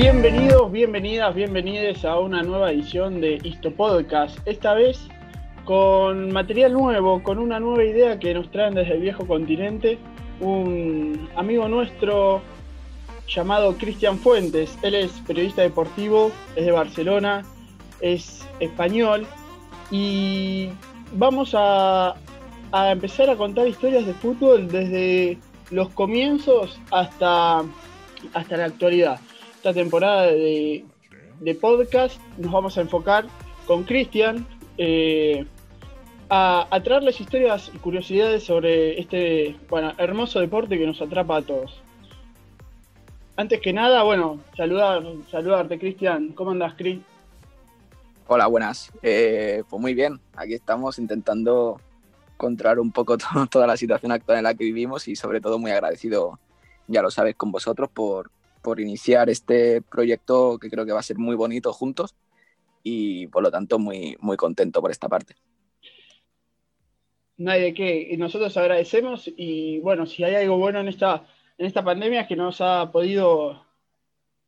Bienvenidos, bienvenidas, bienvenidos a una nueva edición de Histo Podcast. Esta vez con material nuevo, con una nueva idea que nos traen desde el viejo continente. Un amigo nuestro llamado Cristian Fuentes. Él es periodista deportivo, es de Barcelona, es español y vamos a, a empezar a contar historias de fútbol desde los comienzos hasta, hasta la actualidad. Esta temporada de, de podcast nos vamos a enfocar con Cristian eh, a, a, traerles historias y curiosidades sobre este bueno, hermoso deporte que nos atrapa a todos. Antes que nada, bueno, saludar, saludarte, Cristian. ¿Cómo andas, Cris? Hola, buenas. Eh, pues muy bien, aquí estamos intentando encontrar un poco toda la situación actual en la que vivimos y sobre todo muy agradecido, ya lo sabes, con vosotros por, por iniciar este proyecto que creo que va a ser muy bonito juntos y por lo tanto muy, muy contento por esta parte. No hay de qué, nosotros agradecemos y bueno, si hay algo bueno en esta, en esta pandemia es que nos ha podido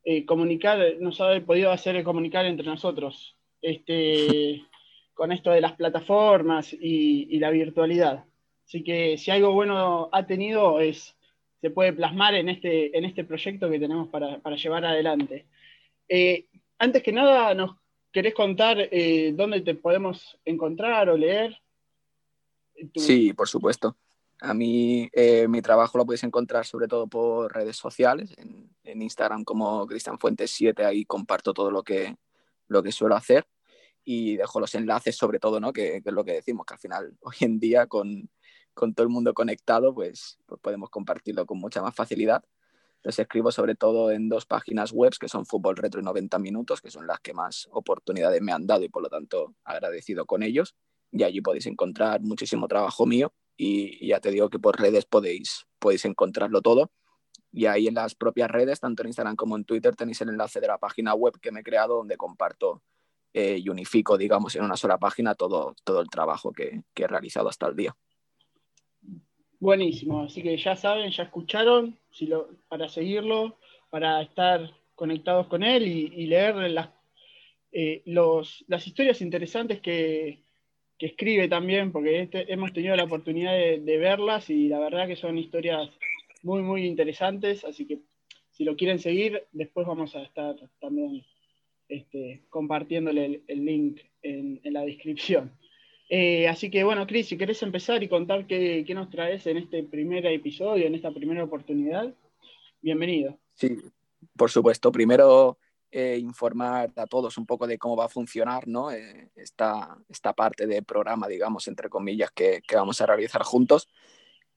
eh, comunicar, nos ha podido hacer comunicar entre nosotros. Este, con esto de las plataformas y, y, la virtualidad. Así que si algo bueno ha tenido es, se puede plasmar en este, en este proyecto que tenemos para, para llevar adelante. Eh, antes que nada, ¿nos querés contar eh, dónde te podemos encontrar o leer? Tu... Sí, por supuesto. A mí eh, mi trabajo lo podéis encontrar sobre todo por redes sociales, en, en Instagram como Cristian Fuentes 7, ahí comparto todo lo que, lo que suelo hacer y dejo los enlaces sobre todo, ¿no? Que, que, es lo que decimos, que al final hoy en día con, con todo el mundo conectado, pues, pues, podemos compartirlo con mucha más facilidad. Entonces escribo sobre todo en dos páginas web que son Fútbol Retro y 90 Minutos, que son las que más oportunidades me han dado y por lo tanto agradecido con ellos. Y allí podéis encontrar muchísimo trabajo mío y, ya te digo que por redes podéis, podéis encontrarlo todo. Y ahí en las propias redes, tanto en Instagram como en Twitter, tenéis el enlace de la página web que me he creado donde comparto eh, y unifico, digamos, en una sola página todo, todo el trabajo que, he realizado hasta el día. Buenísimo, así que ya saben, ya escucharon, si lo, para seguirlo, para estar conectados con él y, leer las, eh, los, las historias interesantes que, que, escribe también, porque este, hemos tenido la oportunidad de, de verlas y la verdad que son historias muy, muy interesantes, así que si lo quieren seguir, después vamos a estar también este, compartiéndole el, el link en, en, la descripción. Eh, así que bueno, Cris, si querés empezar y contar qué, nos traes en este primer episodio, en esta primera oportunidad, bienvenido. Sí, por supuesto. Primero eh, informar a todos un poco de cómo va a funcionar ¿no? Eh, esta, esta parte de programa, digamos, entre comillas, que, vamos a realizar juntos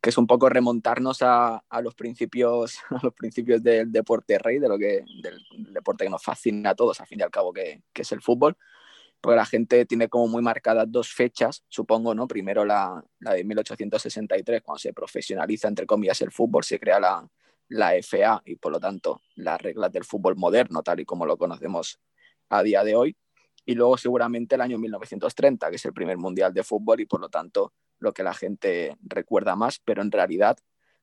que es un poco remontarnos a, a, los principios a los principios del deporte rey, de lo que, del deporte que nos fascina a todos, al fin y al cabo, que, que, es el fútbol, porque la gente tiene como muy marcadas dos fechas, supongo, ¿no? Primero la, la de 1863, cuando se profesionaliza, entre comillas, el fútbol, se crea la, la FA y, por lo tanto, las reglas del fútbol moderno, tal y como lo conocemos a día de hoy, y luego seguramente el año 1930, que es el primer mundial de fútbol y, por lo tanto, lo que la gente recuerda más, pero en realidad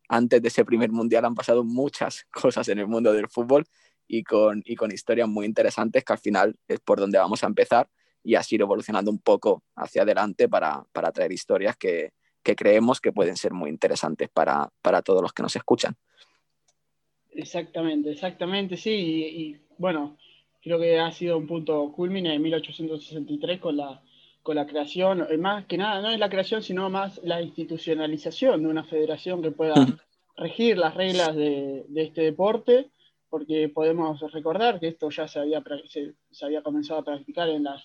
antes de ese primer mundial han pasado muchas cosas en el mundo del fútbol y con, y con historias muy interesantes que al final es por donde vamos a empezar y así ir evolucionando un poco hacia adelante para, para traer historias que, que, creemos que pueden ser muy interesantes para, para, todos los que nos escuchan. Exactamente, exactamente, sí. Y, y bueno, creo que ha sido un punto culmine en 1863 con la con la creación, más que nada, no es la creación, sino más la institucionalización de una federación que pueda regir las reglas de, de este deporte, porque podemos recordar que esto ya se había, se, se había comenzado a practicar en las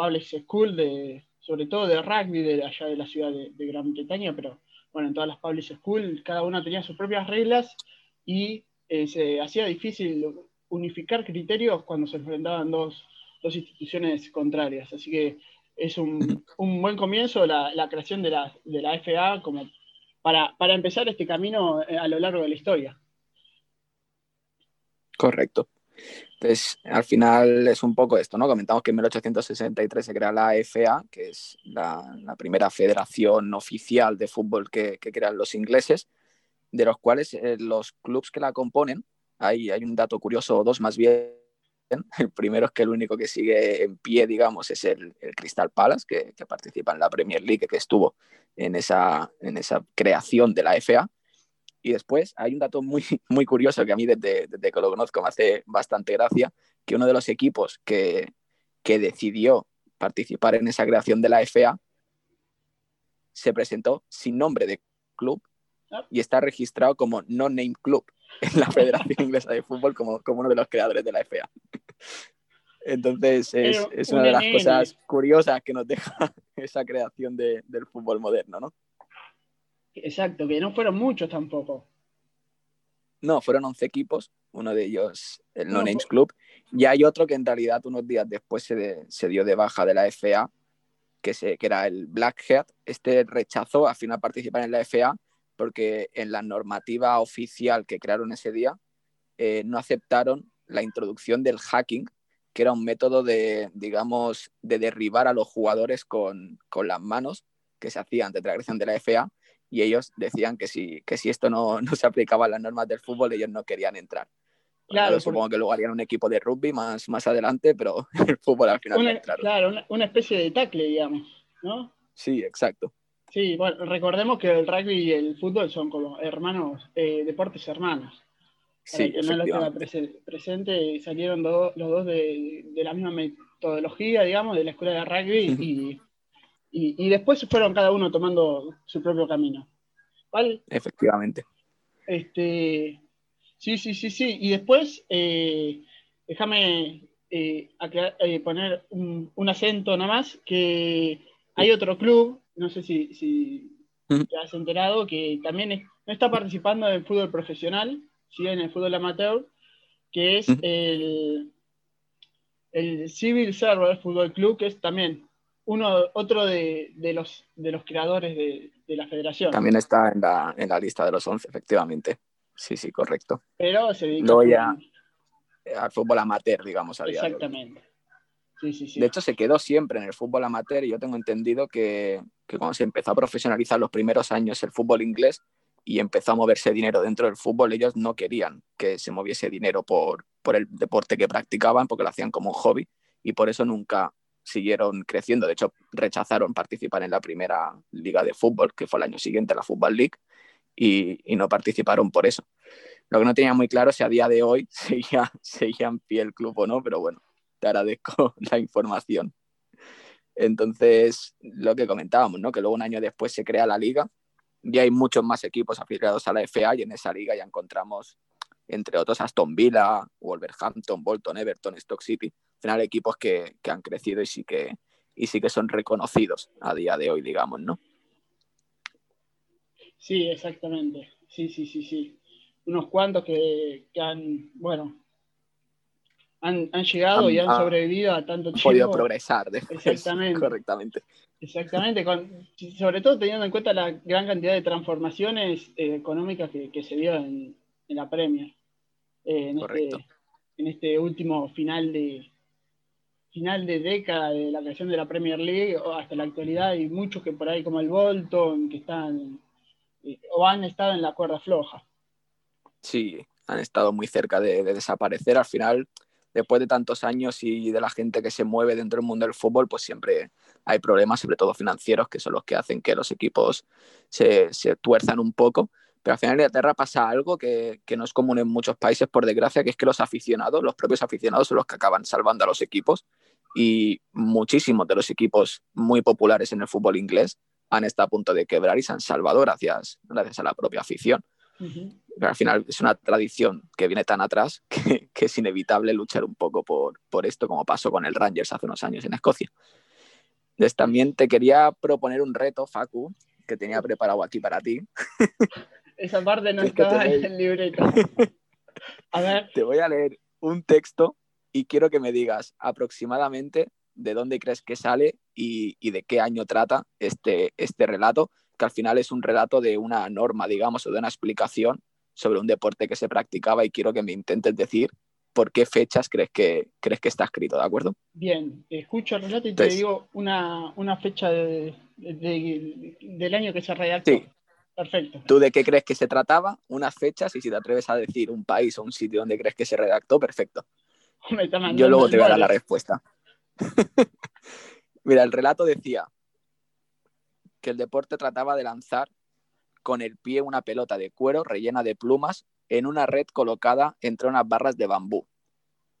public schools, de, sobre todo de rugby de allá de la ciudad de, Gran Bretaña, pero bueno, en todas las public schools cada una tenía sus propias reglas y eh, se hacía difícil unificar criterios cuando se enfrentaban dos, dos instituciones contrarias. Así que es un, un buen comienzo la, la, creación de la, de la FA como para, para, empezar este camino a lo largo de la historia. Correcto. Entonces, al final es un poco esto, ¿no? Comentamos que en 1863 se crea la FA, que es la, primera federación oficial de fútbol que, crean los ingleses, de los cuales eh, los clubes que la componen hay, hay un dato curioso, dos más bien. El primero es que el único que sigue en pie, digamos, es el, el Crystal Palace, que, que, participa en la Premier League, que estuvo en esa, en esa creación de la FA. Y después hay un dato muy, muy curioso que a mí desde, desde que lo conozco me hace bastante gracia, que uno de los equipos que, que decidió participar en esa creación de la FA se presentó sin nombre de club y está registrado como No Name Club en la Federación Inglesa de Fútbol como, como uno de los creadores de la FA. Entonces es, es una de las cosas curiosas que nos deja esa creación de, del fútbol moderno, ¿no? Exacto, que no fueron muchos tampoco. No, fueron 11 equipos, uno de ellos el No Names Club, y hay otro que en realidad unos días después se, de, se dio de baja de la FA, que, se, que era el Blackhead. Este rechazó al final participar en la FA porque en la normativa oficial que crearon ese día eh, no aceptaron la introducción del hacking, que era un método de, digamos, de derribar a los jugadores con, con las manos que se hacía antes de la creación de la FA y ellos decían que si, que si esto no, no se aplicaba a las normas del fútbol, ellos no querían entrar. Claro, porque... supongo que luego harían un equipo de rugby más, más adelante, pero el fútbol al final. Una, claro, una, una, especie de tackle, digamos, ¿no? Sí, exacto. Sí, bueno, recordemos que el rugby y el fútbol son como hermanos, eh, deportes hermanos. Para Sí, que no lo tenga prese presente, salieron do los dos de, de, la misma metodología, digamos, de la escuela de rugby y, y, y, después fueron cada uno tomando su propio camino. ¿Vale? Efectivamente. Este, sí, sí, sí, sí. Y después, eh, déjame eh, eh, poner un, un, acento nada más, que hay otro club, no sé si, si te has enterado, que también es, no está participando en el fútbol profesional, ¿sí? en el fútbol amateur, que es el, el Civil Server Fútbol Club, que es también uno, otro de, de, los, de los creadores de, de, la federación. También está en la, en la lista de los 11, efectivamente. Sí, sí, correcto. Pero se dedica Luego ya al fútbol amateur, digamos, a día Exactamente. Sí, sí, sí. De hecho, se quedó siempre en el fútbol amateur y yo tengo entendido que, que cuando se empezó a profesionalizar los primeros años el fútbol inglés y empezó a moverse dinero dentro del fútbol, ellos no querían que se moviese dinero por, por el deporte que practicaban porque lo hacían como un hobby y por eso nunca siguieron creciendo. De hecho, rechazaron participar en la primera liga de fútbol, que fue el año siguiente, la Football League, y, no participaron por eso. Lo que no tenía muy claro si a día de hoy seguía, seguía en pie el club o no, pero bueno, te agradezco la información. Entonces, lo que comentábamos, ¿no? que luego un año después se crea la liga y hay muchos más equipos afiliados a la FA y en esa liga ya encontramos, entre otros, Aston Villa, Wolverhampton, Bolton, Everton, Stock City, al final equipos que, que han crecido y sí que, y sí que son reconocidos a día de hoy, digamos, ¿no? Sí, exactamente. Sí, sí, sí, sí. Unos cuantos que, que han, bueno, han, han, llegado han, y han sobrevivido a tanto tiempo. podido progresar después, Exactamente. correctamente. Exactamente, con, sobre todo teniendo en cuenta la gran cantidad de transformaciones eh, económicas que, que, se dio en, en la Premier. Eh, en, este, en, este, último final de final de década de la creación de la Premier League hasta la actualidad hay muchos que por ahí como el Bolton que están eh, o han estado en la cuerda floja. Sí, han estado muy cerca de, de desaparecer. Al final, después de tantos años y de la gente que se mueve dentro del mundo del fútbol, pues siempre hay problemas, sobre todo financieros, que son los que hacen que los equipos se, se tuerzan un poco. Pero al final en Inglaterra pasa algo que, que, no es común en muchos países, por desgracia, que es que los aficionados, los propios aficionados, son los que acaban salvando a los equipos. Y muchísimos de los equipos muy populares en el fútbol inglés han estado a punto de quebrar y se han salvado gracias, gracias a la propia afición. Uh -huh. Pero al final es una tradición que viene tan atrás que, que, es inevitable luchar un poco por, por esto, como pasó con el Rangers hace unos años en Escocia. Entonces también te quería proponer un reto, Facu, que tenía preparado aquí para ti. Esa parte no es estaba en el libreto. A ver. Te voy a leer un texto y quiero que me digas aproximadamente de dónde crees que sale y, y, de qué año trata este, este relato, que al final es un relato de una norma, digamos, o de una explicación sobre un deporte que se practicaba y quiero que me intentes decir por qué fechas crees que, crees que está escrito, ¿de acuerdo? Bien, escucho el relato y Entonces, te digo una, una fecha de, de, de, del año que se redactó. Sí, Perfecto. ¿Tú de qué crees que se trataba? Unas fechas y si te atreves a decir un país o un sitio donde crees que se redactó, perfecto. Yo luego te voy a dar la respuesta. Mira, el relato decía que el deporte trataba de lanzar con el pie una pelota de cuero rellena de plumas en una red colocada entre unas barras de bambú.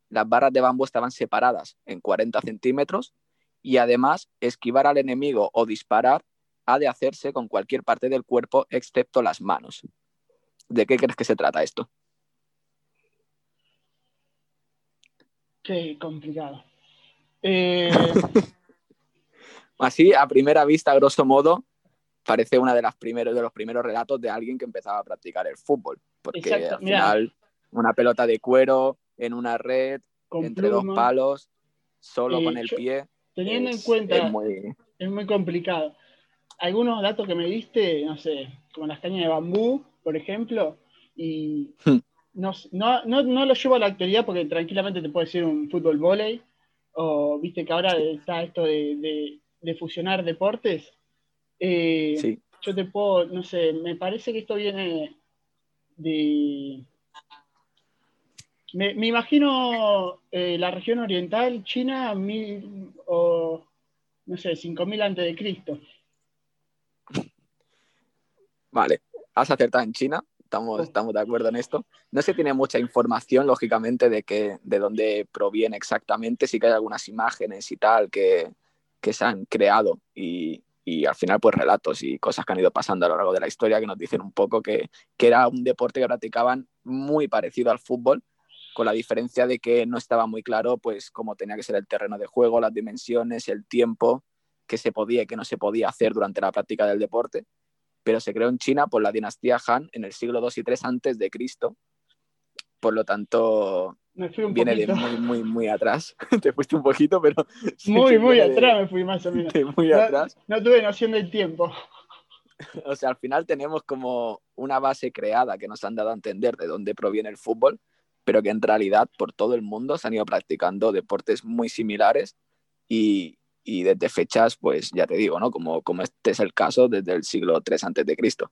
Las barras de bambú estaban separadas en 40 centímetros y además esquivar al enemigo o disparar ha de hacerse con cualquier parte del cuerpo excepto las manos. ¿De qué crees que se trata esto? Qué complicado. Eh, Así, a primera vista, grosso modo, parece una de las primeros de los primeros relatos de alguien que empezaba a practicar el fútbol, porque al final una pelota de cuero en una red entre dos palos, solo con el pie. Teniendo en cuenta, es muy... es muy complicado. Algunos datos que me diste, no sé, como las cañas de bambú, por ejemplo, y hmm. no, no, no, lo llevo a la actualidad porque tranquilamente te puede decir un fútbol volei, o viste que ahora está esto de, de, fusionar deportes. Eh, sí. Yo te puedo, no sé, me parece que esto viene de... Me, imagino eh, la región oriental, China, mil, o no sé, 5000 antes de Cristo. Vale, has acertado en China, estamos, estamos de acuerdo en esto. No se tiene mucha información, lógicamente, de, que, de dónde proviene exactamente. Sí que hay algunas imágenes y tal que, que se han creado y, y, al final, pues relatos y cosas que han ido pasando a lo largo de la historia que nos dicen un poco que, que era un deporte que practicaban muy parecido al fútbol, con la diferencia de que no estaba muy claro pues cómo tenía que ser el terreno de juego, las dimensiones, el tiempo que se podía y que no se podía hacer durante la práctica del deporte pero se creó en China por la dinastía Han en el siglo II y III antes de Cristo. Por lo tanto, viene de muy, muy, muy atrás. Te fuiste un poquito, pero... muy, muy atrás me fui más o menos. muy no, atrás. No tuve noción del tiempo. O sea, al final tenemos como una base creada que nos han dado a entender de dónde proviene el fútbol, pero que en realidad por todo el mundo se han ido practicando deportes muy similares y, y desde fechas, pues ya te digo, ¿no? Como, como este es el caso desde el siglo III antes de Cristo.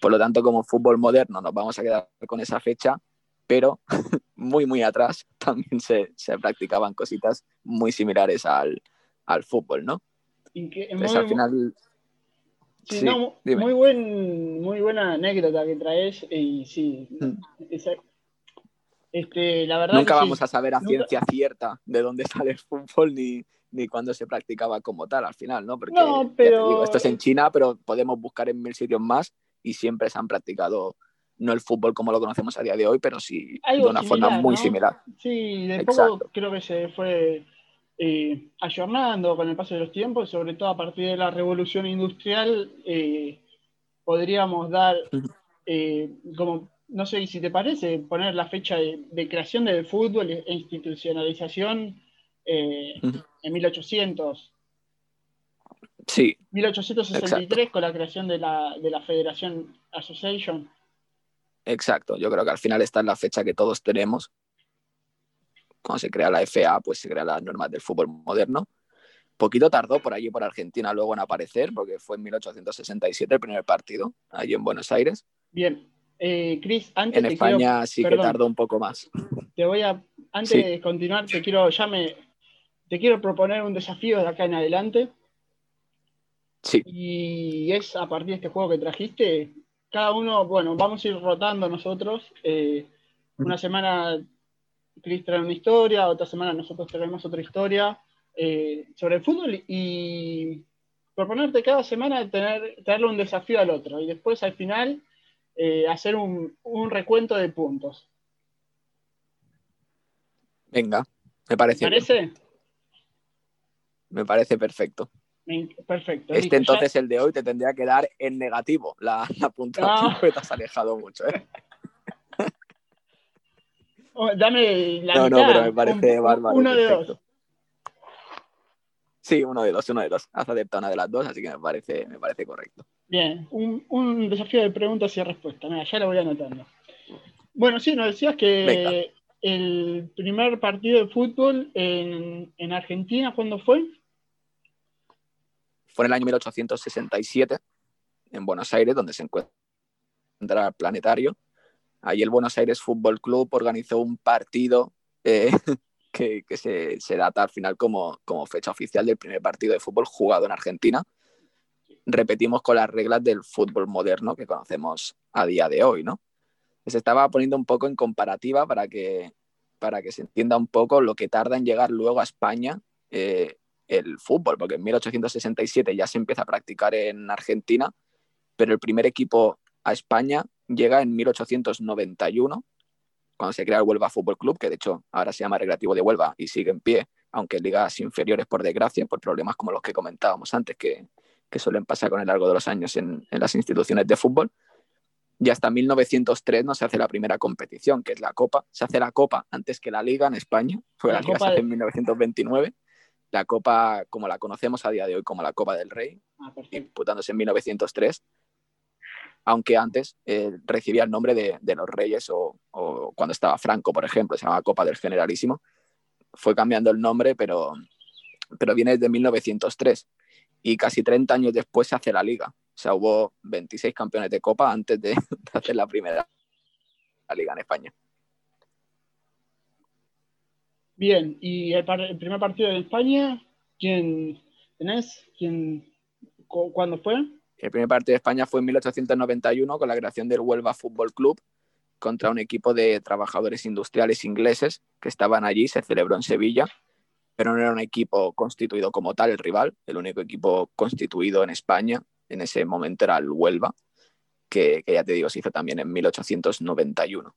Por lo tanto, como fútbol moderno nos vamos a quedar con esa fecha, pero muy, muy atrás también se, se practicaban cositas muy similares al, al fútbol, ¿no? Entonces, al final... Sí, no, muy, buen, muy buena anécdota que traes y sí, mm. este, la verdad Nunca vamos a saber a ciencia cierta de dónde sale el fútbol ni, ni cuando se practicaba como tal al final, ¿no? Porque no, pero... esto es en China, pero podemos buscar en mil sitios más y siempre se han practicado no el fútbol como lo conocemos a día de hoy, pero sí de una forma muy similar. Sí, de poco creo que se fue eh, ayornando con el paso de los tiempos, sobre todo a partir de la revolución industrial, eh, podríamos dar eh, como, no sé si te parece, poner la fecha de creación del fútbol e institucionalización eh, en 1800. Sí. 1863 con la creación de la, de la Federación Association. Exacto, yo creo que al final esta es la fecha que todos tenemos. Cuando se crea la FA, pues se crean las normas del fútbol moderno. Poquito tardó por allí, por Argentina, luego en aparecer, porque fue en 1867 el primer partido, allí en Buenos Aires. Bien, eh, Cris, antes En España sí que tardó un poco más. Te voy a, antes de continuar, te quiero, ya me, te quiero proponer un desafío de acá en adelante. Sí. Y es a partir de este juego que trajiste, cada uno, bueno, vamos a ir rotando nosotros. Eh, una semana Chris trae una historia, otra semana nosotros traemos otra historia eh, sobre el fútbol y proponerte cada semana tener, traerle un desafío al otro y después al final eh, hacer un, un, recuento de puntos. Venga, me parece. ¿Me parece? Me parece perfecto. Perfecto. Este entonces, el de hoy, te tendría que dar en negativo la, la puntuación, ah. te has alejado mucho. ¿eh? Oh, dame la No, no, pero me parece bárbaro. Uno de dos. Sí, uno de dos, uno de dos. Has aceptado una de las dos, así que me parece, me parece correcto. Bien, un, un desafío de preguntas y respuestas. Mira, ya lo voy anotando. Bueno, sí, nos decías que el primer partido de fútbol en, en Argentina, ¿cuándo fue? Fue en el año 1867, en Buenos Aires, donde se encuentra el planetario. Ahí el Buenos Aires Fútbol Club organizó un partido eh, que, se, data al final como, fecha oficial del primer partido de fútbol jugado en Argentina. Repetimos con las reglas del fútbol moderno que conocemos a día de hoy, ¿no? Se estaba poniendo un poco en comparativa para que, para que se entienda un poco lo que tarda en llegar luego a España eh, el fútbol, porque en 1867 ya se empieza a practicar en Argentina, pero el primer equipo a España llega en 1891, cuando se crea el Huelva Fútbol Club, que de hecho ahora se llama Recreativo de Huelva y sigue en pie, aunque en ligas inferiores, por desgracia, por problemas como los que comentábamos antes, que, que suelen pasar con el largo de los años en, en las instituciones de fútbol. Y hasta 1903 no se hace la primera competición, que es la Copa. Se hace la Copa antes que la Liga en España, fue la, Liga se hace en 1929 la Copa como la conocemos a día de hoy como la Copa del Rey, ah, disputándose en 1903, aunque antes eh, recibía el nombre de, los Reyes o, cuando estaba Franco, por ejemplo, se llamaba Copa del Generalísimo. Fue cambiando el nombre, pero, pero viene desde 1903 y casi 30 años después se hace la liga. O sea, hubo 26 campeones de Copa antes de, de hacer la primera la liga en España. Bien, y el, primer partido de España, ¿quién tenés? ¿Quién, ¿Cuándo fue? El primer partido de España fue en 1891 con la creación del Huelva Fútbol Club contra un equipo de trabajadores industriales ingleses que estaban allí, se celebró en Sevilla, pero no era un equipo constituido como tal el rival, el único equipo constituido en España en ese momento era el Huelva, que ya te digo, se hizo también en 1891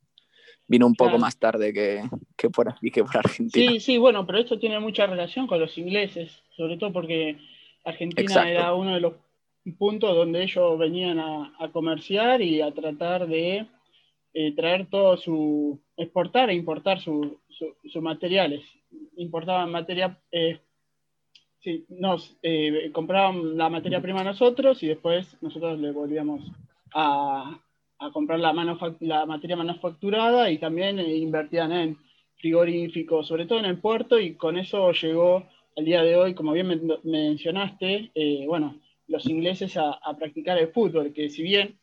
vino un poco más tarde que, que, por aquí, que por Argentina. Sí, sí, bueno, pero esto tiene mucha relación con los ingleses, sobre todo porque Argentina era uno de los puntos donde ellos venían a, comerciar y a tratar de eh, traer todo su, exportar e importar sus materiales. Importaban materia, eh, sí, nos eh, compraban la materia prima nosotros y después nosotros le volvíamos a, a comprar la, la materia manufacturada y también eh, invertían en frigoríficos, sobre todo en el puerto, y con eso llegó al día de hoy, como bien mencionaste, eh, bueno, los ingleses a, practicar el fútbol, que si bien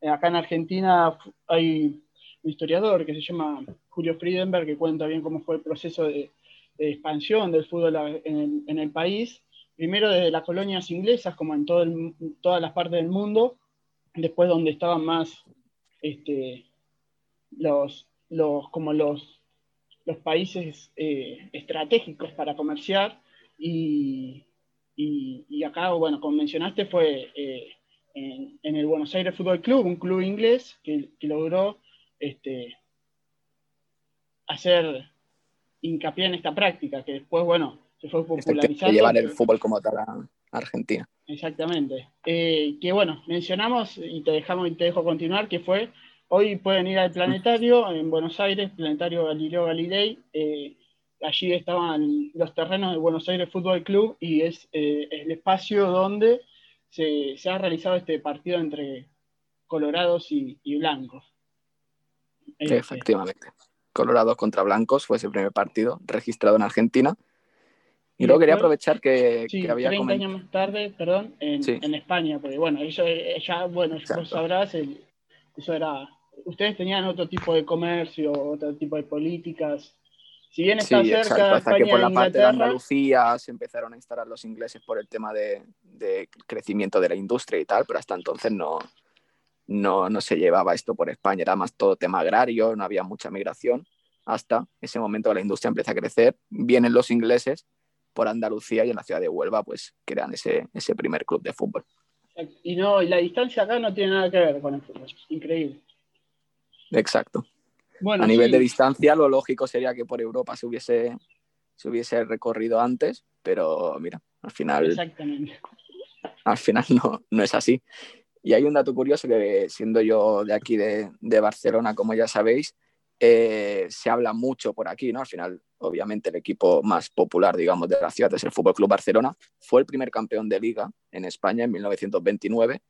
eh, acá en Argentina hay un historiador que se llama Julio Friedenberg, que cuenta bien cómo fue el proceso de, expansión del fútbol en el, país, primero desde las colonias inglesas, como en todo todas las partes del mundo, después donde estaban más este, los, los, como los, los países eh, estratégicos para comerciar y, y, acá, bueno, como mencionaste, fue eh, en, el Buenos Aires Fútbol Club, un club inglés que, logró este, hacer hincapié en esta práctica, que después, bueno, se fue popularizando. llevar el fútbol como tal a Argentina. Exactamente. Eh, que bueno, mencionamos y te dejamos y te dejo continuar, que fue, hoy pueden ir al planetario en Buenos Aires, Planetario Galileo Galilei, eh, allí estaban los terrenos del Buenos Aires Fútbol Club y es eh, el espacio donde se, ha realizado este partido entre colorados y, blancos. Efectivamente. Colorados contra blancos fue ese primer partido registrado en Argentina y luego quería aprovechar que, que había 30 años más tarde, perdón, en, en, España, porque bueno, eso ya, bueno, vos sabrás, eso era, ustedes tenían otro tipo de comercio, otro tipo de políticas. Si bien está cerca exacto, hasta que por la parte de Andalucía se empezaron a instalar los ingleses por el tema de, de crecimiento de la industria y tal, pero hasta entonces no, no, no se llevaba esto por España, era más todo tema agrario, no había mucha migración. Hasta ese momento la industria empieza a crecer, vienen los ingleses por Andalucía y en la ciudad de Huelva, pues crean ese, ese primer club de fútbol. Y no, la distancia acá no tiene nada que ver con el fútbol, increíble. Exacto. Bueno, a nivel de distancia, lo lógico sería que por Europa se hubiese, se hubiese recorrido antes, pero mira, al final. Exactamente. Al final no, no es así. Y hay un dato curioso que, siendo yo de aquí de, de Barcelona, como ya sabéis, eh, se habla mucho por aquí, ¿no? Al final, obviamente, el equipo más popular, digamos, de la ciudad es el Fútbol Club Barcelona. Fue el primer campeón de liga en España en 1929,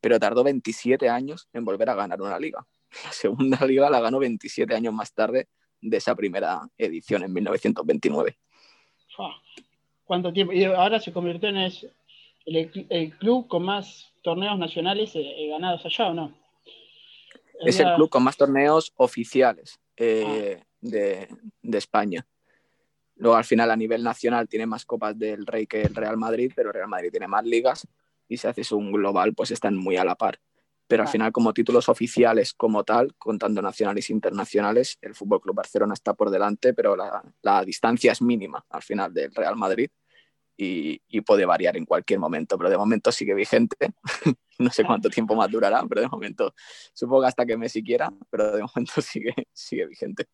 pero tardó 27 años en volver a ganar una liga. La segunda liga la ganó 27 años más tarde de esa primera edición en 1929. ¿Cuánto tiempo? Y ahora se convirtió en el, club con más torneos nacionales eh, ganados allá o no? Es el club con más torneos oficiales ah. de, de España. Luego al final a nivel nacional tiene más copas del Rey que el Real Madrid, pero el Real Madrid tiene más ligas y si haces un global pues están muy a la par. Pero al final como títulos oficiales como tal, contando nacionales e internacionales, el Fútbol Club Barcelona está por delante, pero la, distancia es mínima al final del Real Madrid y, puede variar en cualquier momento, pero de momento sigue vigente. no sé cuánto tiempo más durará, pero de momento supongo hasta que Messi quiera, pero de momento sigue, sigue vigente.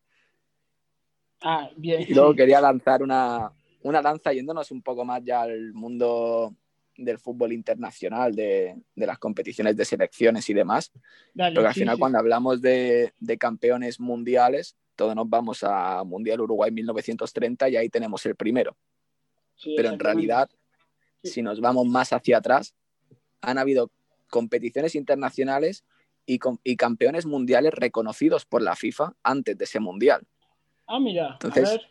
Ah, bien. Y luego quería lanzar una, una lanza yéndonos un poco más ya al mundo del fútbol internacional, de, de, las competiciones de selecciones y demás. Porque al final cuando hablamos de, de, campeones mundiales, todos nos vamos a Mundial Uruguay 1930 y ahí tenemos el primero. Pero en realidad, si nos vamos más hacia atrás, han habido competiciones internacionales y, y campeones mundiales reconocidos por la FIFA antes de ese mundial. Ah, mira. Entonces,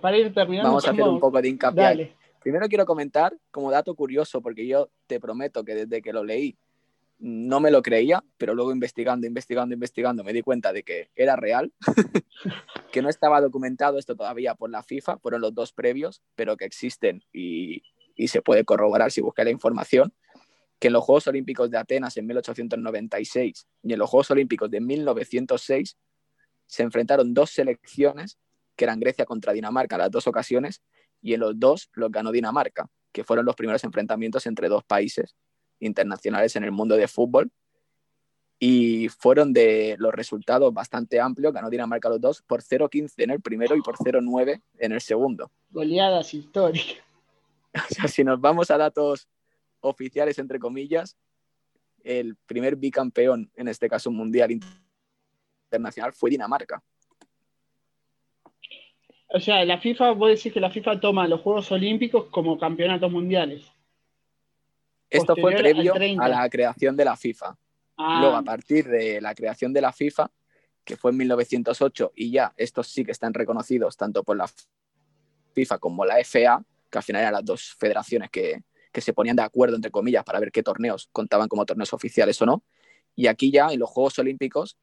para ir terminando. Vamos a hacer un poco de hincapié. Primero quiero comentar, como dato curioso, porque yo te prometo que desde que lo leí no me lo creía, pero luego investigando, investigando, investigando, me di cuenta de que era real, que no estaba documentado esto todavía por la FIFA, fueron los dos previos, pero que existen y, y se puede corroborar si busca la información, que en los Juegos Olímpicos de Atenas en 1896 y en los Juegos Olímpicos de 1906 se enfrentaron dos selecciones, que eran Grecia contra Dinamarca, las dos ocasiones, y en los dos los ganó Dinamarca, que fueron los primeros enfrentamientos entre dos países internacionales en el mundo de fútbol. Y fueron de los resultados bastante amplios, ganó Dinamarca los dos por 0-15 en el primero y por 0-9 en el segundo. Goleadas históricas. O sea, si nos vamos a datos oficiales, entre comillas, el primer bicampeón, en este caso mundial internacional fue Dinamarca. O sea, la FIFA, vos decís que la FIFA toma los Juegos Olímpicos como campeonatos mundiales. Esto fue previo a la creación de la FIFA. Ah. Luego, a partir de la creación de la FIFA, que fue en 1908, y ya estos sí que están reconocidos tanto por la FIFA como la FA, que al final eran las dos federaciones que, que se ponían de acuerdo, entre comillas, para ver qué torneos contaban como torneos oficiales o no. Y aquí ya en los Juegos Olímpicos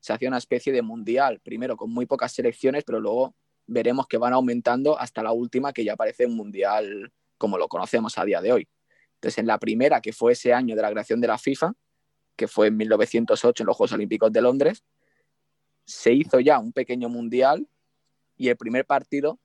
se hacía una especie de mundial, primero con muy pocas selecciones, pero luego veremos que van aumentando hasta la última, que ya parece un mundial como lo conocemos a día de hoy. Entonces, en la primera, que fue ese año de la creación de la FIFA, que fue en 1908 en los Juegos Olímpicos de Londres, se hizo ya un pequeño mundial y el primer partido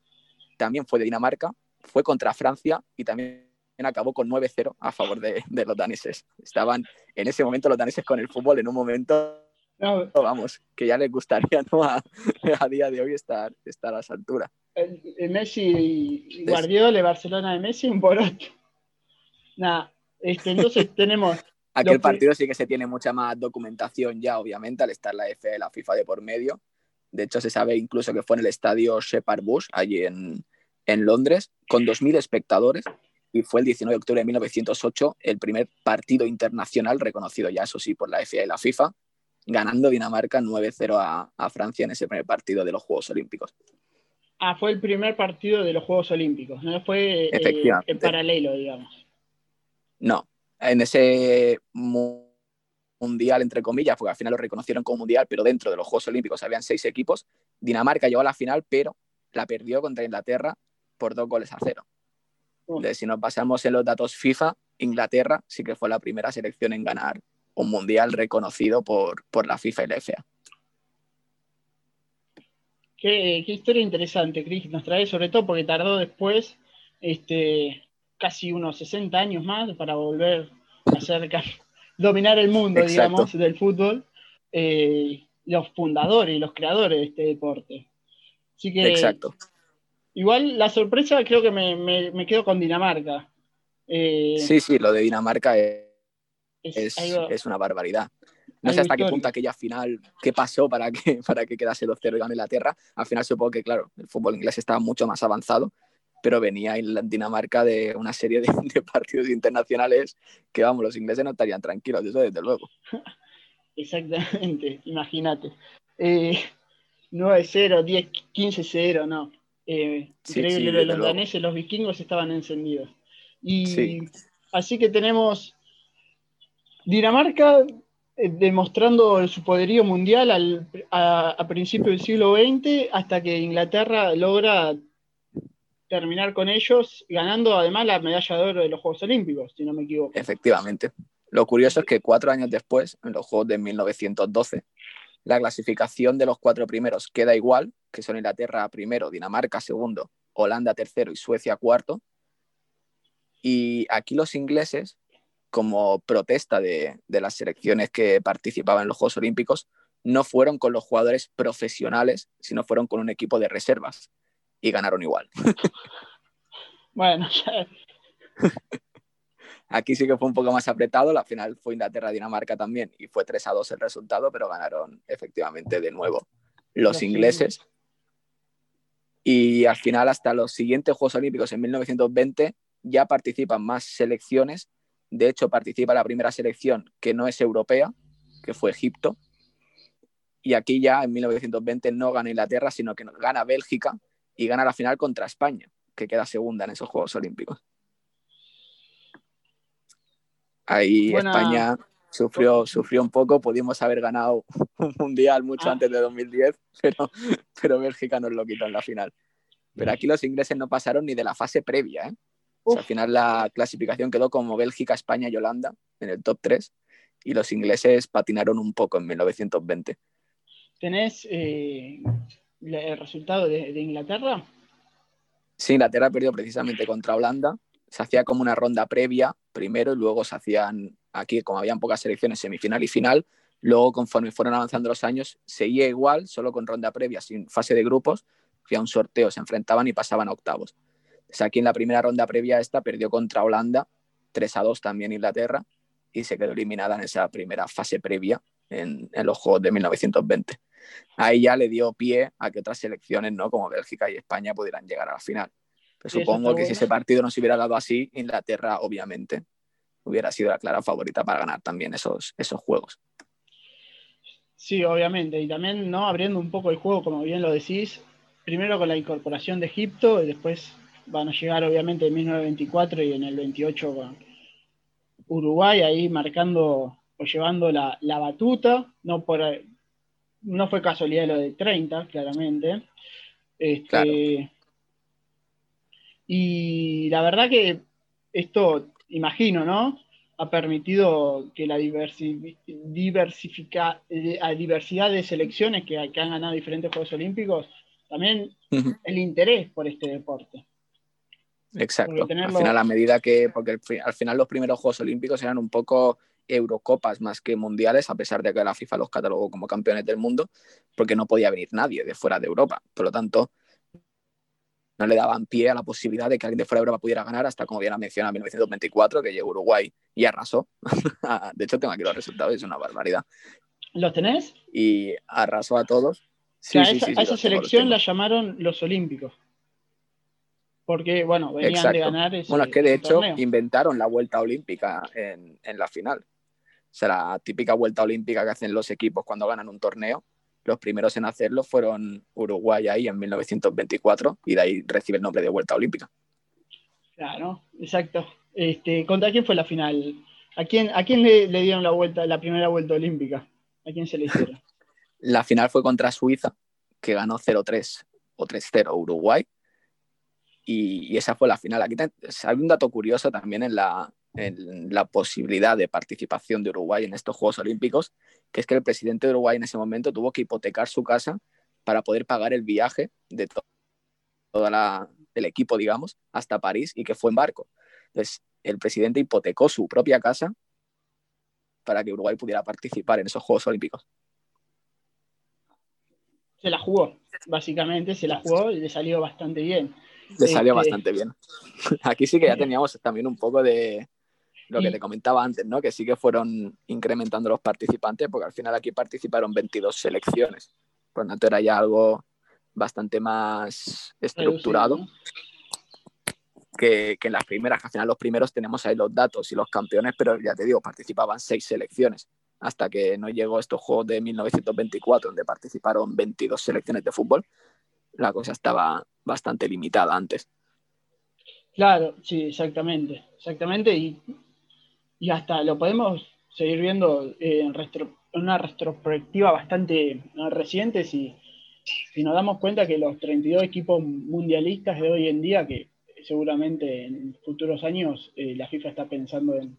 también fue de Dinamarca, fue contra Francia y también acabó con 9-0 a favor de, de, los daneses. Estaban en ese momento los daneses con el fútbol en un momento vamos, que ya les gustaría ¿no? a, día de hoy estar, estar a esa altura. El, Messi y Guardiola, Barcelona de Messi, un poroto. Nada, este, entonces tenemos. Aquel partido sí que se tiene mucha más documentación ya, obviamente, al estar la F la FIFA de por medio. De hecho, se sabe incluso que fue en el estadio Shepard Bush, allí en, en Londres, con 2.000 espectadores. Y fue el 19 de octubre de 1908 el primer partido internacional reconocido ya, eso sí, por la FA y la FIFA, ganando Dinamarca 9-0 a, Francia en ese primer partido de los Juegos Olímpicos. Ah, fue el primer partido de los Juegos Olímpicos, no fue eh, en paralelo, digamos. No, en ese mundial, entre comillas, porque al final lo reconocieron como mundial, pero dentro de los Juegos Olímpicos habían seis equipos. Dinamarca llegó a la final, pero la perdió contra Inglaterra por dos goles a cero. si nos pasamos en los datos FIFA, Inglaterra sí que fue la primera selección en ganar un mundial reconocido por, la FIFA y la FA. Qué, historia interesante, Chris, nos trae, sobre todo porque tardó después este, casi unos 60 años más para volver a ser, dominar el mundo, digamos, del fútbol, eh, los fundadores y los creadores de este deporte. Así que, Exacto. Igual la sorpresa creo que me, quedo con Dinamarca. Eh, sí, sí, lo de Dinamarca es es, una barbaridad. No sé hasta qué punto aquella final, qué pasó para que, para que quedase 2-0 y gane Inglaterra. Al final supongo que, claro, el fútbol inglés estaba mucho más avanzado, pero venía en Dinamarca de una serie de, partidos internacionales que, vamos, los ingleses no estarían tranquilos, eso desde luego. Exactamente, imagínate. Eh, 9-0, 10, 15-0, no. Eh, increíble, los daneses, los vikingos estaban encendidos. Y así que tenemos Dinamarca demostrando su poderío mundial a, principios del siglo XX hasta que Inglaterra logra terminar con ellos, ganando además la medalla de oro de los Juegos Olímpicos, si no me equivoco. Efectivamente. Lo curioso es que cuatro años después, en los Juegos de 1912, la clasificación de los cuatro primeros queda igual, que son Inglaterra primero, Dinamarca segundo, Holanda tercero y Suecia cuarto. Y aquí los ingleses, como protesta de, las selecciones que participaban en los Juegos Olímpicos, no fueron con los jugadores profesionales, sino fueron con un equipo de reservas y ganaron igual. bueno. Aquí sí que fue un poco más apretado, la final fue Inglaterra-Dinamarca también y fue 3 a 2 el resultado, pero ganaron efectivamente de nuevo los ingleses. Y al final, hasta los siguientes Juegos Olímpicos en 1920, ya participan más selecciones. De hecho, participa la primera selección que no es europea, que fue Egipto. Y aquí ya en 1920 no gana Inglaterra, sino que gana Bélgica y gana la final contra España, que queda segunda en esos Juegos Olímpicos. Ahí España sufrió, sufrió un poco, pudimos haber ganado un mundial mucho ah. antes de 2010, pero, pero Bélgica nos lo quitó en la final. Pero aquí los ingleses no pasaron ni de la fase previa. ¿eh? Al final la clasificación quedó como Bélgica, España y Holanda en el top 3 y los ingleses patinaron un poco en 1920. ¿Tenés eh, el resultado de, de Inglaterra? Sí, Inglaterra perdió precisamente contra Holanda se hacía como una ronda previa primero y luego se hacían, aquí como habían pocas selecciones, semifinal y final, luego conforme fueron avanzando los años, seguía igual, solo con ronda previa, sin fase de grupos, hacía un sorteo, se enfrentaban y pasaban a octavos. O aquí en la primera ronda previa esta perdió contra Holanda, 3 a 2 también Inglaterra, y se quedó eliminada en esa primera fase previa en, en, los Juegos de 1920. Ahí ya le dio pie a que otras selecciones, ¿no? como Bélgica y España, pudieran llegar a la final supongo que si ese partido no se hubiera dado así, Inglaterra obviamente hubiera sido la clara favorita para ganar también esos, esos juegos. Sí, obviamente. Y también, ¿no? Abriendo un poco el juego, como bien lo decís, primero con la incorporación de Egipto, y después van a llegar obviamente en 1924 y en el 28 con Uruguay, ahí marcando o llevando la, batuta, no por no fue casualidad lo de 30, claramente. Este, y la verdad que esto, imagino, ¿no? Ha permitido que la diversifica, eh, diversidad de selecciones que, han ganado diferentes Juegos Olímpicos, también el interés por este deporte. Exacto. Al final, a medida que, porque al final los primeros Juegos Olímpicos eran un poco Eurocopas más que mundiales, a pesar de que la FIFA los catalogó como campeones del mundo, porque no podía venir nadie de fuera de Europa. Por lo tanto, no le daban pie a la posibilidad de que alguien de fuera de Europa pudiera ganar hasta, como bien ha mencionado, en 1924, que llegó Uruguay y arrasó. de hecho, tengo aquí los resultados, es una barbaridad. ¿Los tenés? Y arrasó a todos. Sí, a esa, selección la llamaron los Olímpicos. Porque, bueno, venían de ganar ese Bueno, es que de hecho inventaron la vuelta olímpica en, en la final. O sea, la típica vuelta olímpica que hacen los equipos cuando ganan un torneo los primeros en hacerlo fueron Uruguay ahí en 1924 y de ahí recibe el nombre de Vuelta Olímpica. Claro, exacto. Este, ¿Contra quién fue la final? ¿A quién, a quién le, dieron la vuelta, la primera vuelta olímpica? ¿A quién se le hicieron? la final fue contra Suiza, que ganó 0-3 o 3-0 Uruguay. Y, esa fue la final. Aquí hay un dato curioso también en la, en la posibilidad de participación de Uruguay en estos Juegos Olímpicos, que es que el presidente de Uruguay en ese momento tuvo que hipotecar su casa para poder pagar el viaje de todo el equipo, digamos, hasta París y que fue en barco. Entonces, el presidente hipotecó su propia casa para que Uruguay pudiera participar en esos Juegos Olímpicos. Se la jugó, básicamente, se la jugó y le salió bastante bien. Le salió este, bastante bien. Aquí sí que ya teníamos también un poco de, lo que te comentaba antes, ¿no? Que sí que fueron incrementando los participantes, porque al final aquí participaron 22 selecciones. Por lo tanto, era ya algo bastante más estructurado que, que, en las primeras. Al final, los primeros tenemos ahí los datos y los campeones, pero ya te digo, participaban seis selecciones. Hasta que no llegó estos juegos de 1924, donde participaron 22 selecciones de fútbol, la cosa estaba bastante limitada antes. Claro, sí, exactamente. Exactamente. Y y hasta lo podemos seguir viendo eh, en una retrospectiva bastante reciente si, si nos damos cuenta que los 32 equipos mundialistas de hoy en día, que seguramente en futuros años eh, la FIFA está pensando en,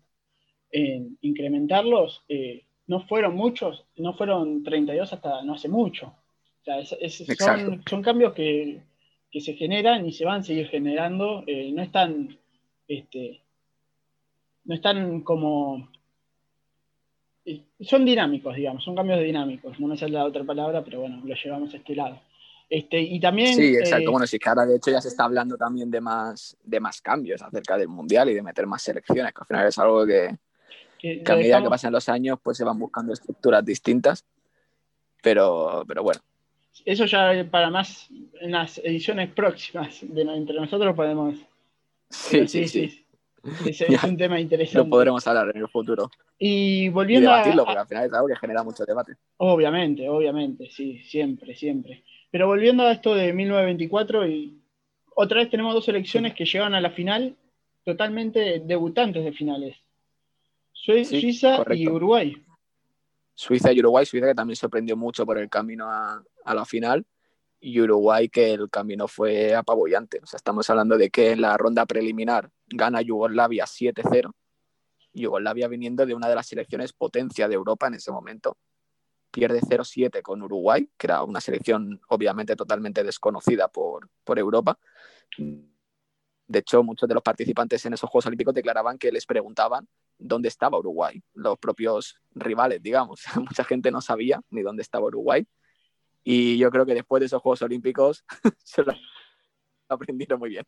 incrementarlos, eh, no fueron muchos, no fueron 32 hasta no hace mucho. O sea, son, cambios que, se generan y se van a seguir generando, eh, no están, este, no están como son dinámicos, digamos, son cambios dinámicos. No me sale la otra palabra, pero bueno, lo llevamos a este lado. Este, y también, sí, exacto. Eh, bueno, sí, que ahora de hecho ya se está hablando también de más, de más cambios acerca del Mundial y de meter más selecciones, que al final es algo que, que, a medida que pasan los años pues se van buscando estructuras distintas. Pero, pero bueno. Eso ya para más en las ediciones próximas de entre nosotros podemos... sí, sí. sí. Es, es un tema interesante. Lo podremos hablar en el futuro. Y volviendo debatirlo, porque al final es algo que genera mucho debate. Obviamente, obviamente, sí, siempre, siempre. Pero volviendo a esto de 1924, y otra vez tenemos dos selecciones que llegan a la final totalmente debutantes de finales. Suiza y Uruguay. Suiza y Uruguay, Suiza que también sorprendió mucho por el camino a, a la final y Uruguay que el camino fue apabullante. O sea, estamos hablando de que en la ronda preliminar gana Yugoslavia 7-0. Yugoslavia viniendo de una de las selecciones potencia de Europa en ese momento. Pierde 0-7 con Uruguay, que era una selección obviamente totalmente desconocida por, por Europa. De hecho, muchos de los participantes en esos Juegos Olímpicos declaraban que les preguntaban dónde estaba Uruguay, los propios rivales, digamos. Mucha gente no sabía ni dónde estaba Uruguay y yo creo que después de esos Juegos Olímpicos se lo aprendieron muy bien.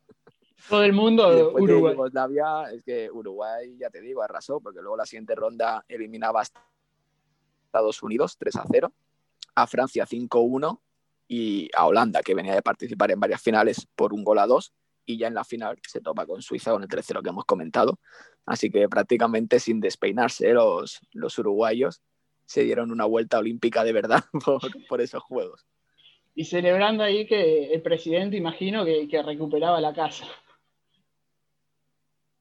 Todo el mundo, Uruguay. es que Uruguay, ya te digo, arrasó, porque luego la siguiente ronda eliminaba a Estados Unidos 3 a 0, a Francia 5-1 y a Holanda, que venía de participar en varias finales por un gol a dos, y ya en la final se topa con Suiza con el 3-0 que hemos comentado. Así que prácticamente sin despeinarse los, los uruguayos se dieron una vuelta olímpica de verdad por, esos juegos. Y celebrando ahí que el presidente, imagino, que, recuperaba la casa.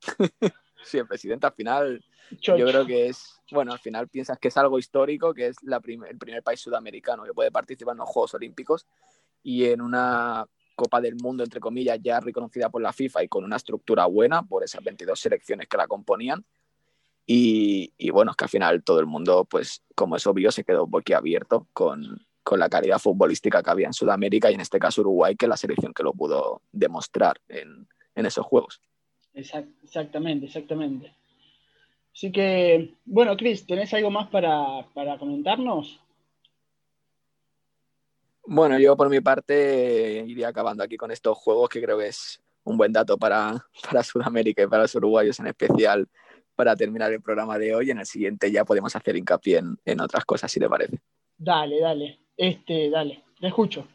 sí, el presidente al final, yo creo que es, bueno, al final piensas que es algo histórico, que es la el primer país sudamericano que puede participar en los Juegos Olímpicos y en una Copa del Mundo, entre comillas, ya reconocida por la FIFA y con una estructura buena por esas 22 selecciones que la componían y, bueno, es que al final todo el mundo, pues como es obvio, se quedó boquiabierto con, con la calidad futbolística que había en Sudamérica y en este caso Uruguay, que es la selección que lo pudo demostrar en, en esos juegos. exactamente, exactamente. Así que, bueno, Cris, ¿tenés algo más para, para, comentarnos? Bueno, yo por mi parte iría acabando aquí con estos juegos que creo que es un buen dato para, para Sudamérica y para los uruguayos en especial para terminar el programa de hoy. En el siguiente ya podemos hacer hincapié en, otras cosas, si te parece. Dale, dale. Este, dale. Te escucho.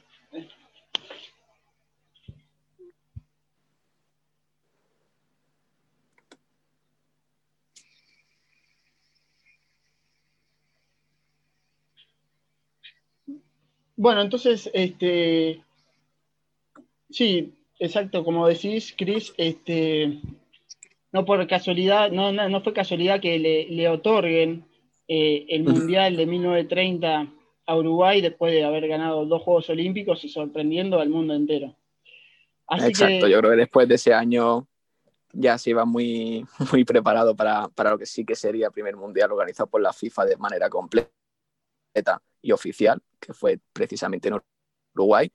Bueno, entonces, este, sí, exacto, como decís, Chris, este, no por casualidad, no, no, fue casualidad que le, otorguen eh, el Mundial de 1930 a Uruguay después de haber ganado dos Juegos Olímpicos y sorprendiendo al mundo entero. Exacto, yo creo que después de ese año ya se iba muy, muy preparado para, para, lo que sí que sería el primer Mundial organizado por la FIFA de manera completa y oficial, que fue precisamente en Uruguay.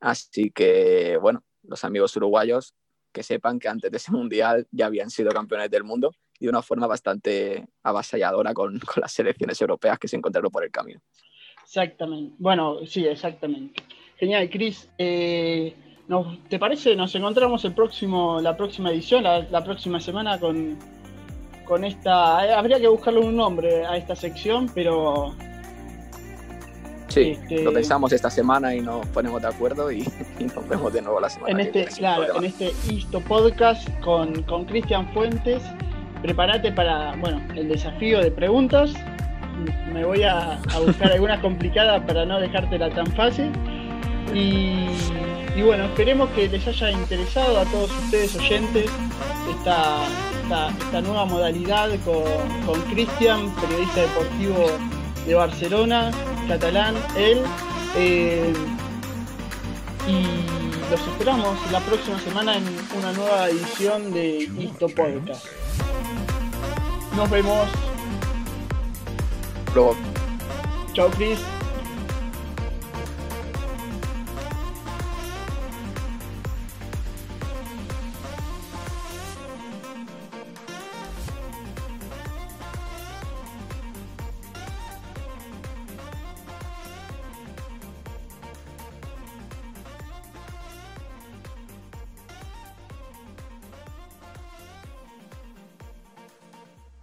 Así que, bueno, los amigos uruguayos que sepan que antes de ese mundial ya habían sido campeones del mundo y de una forma bastante avasalladora con, con las selecciones europeas que se encontraron por el camino. Exactamente. Bueno, sí, exactamente. Genial, Cris. Eh, ¿Te parece? Nos encontramos el próximo, la próxima edición, la, próxima semana con, con esta. Eh, habría que buscarle un nombre a esta sección, pero Sí, este, lo pensamos esta semana y nos ponemos de acuerdo y, nos vemos de nuevo la semana en este, Claro, en este Isto Podcast con Cristian Fuentes. Prepárate para bueno, el desafío de preguntas. Me voy a, buscar algunas complicadas para no dejártela tan fácil. Y, y, bueno, esperemos que les haya interesado a todos ustedes oyentes esta, esta, esta nueva modalidad con Cristian, periodista deportivo de Barcelona, catalán, él. Eh, y los esperamos la próxima semana en una nueva edición de Isto Podcast. Nos vemos. Luego. Chao, Chris.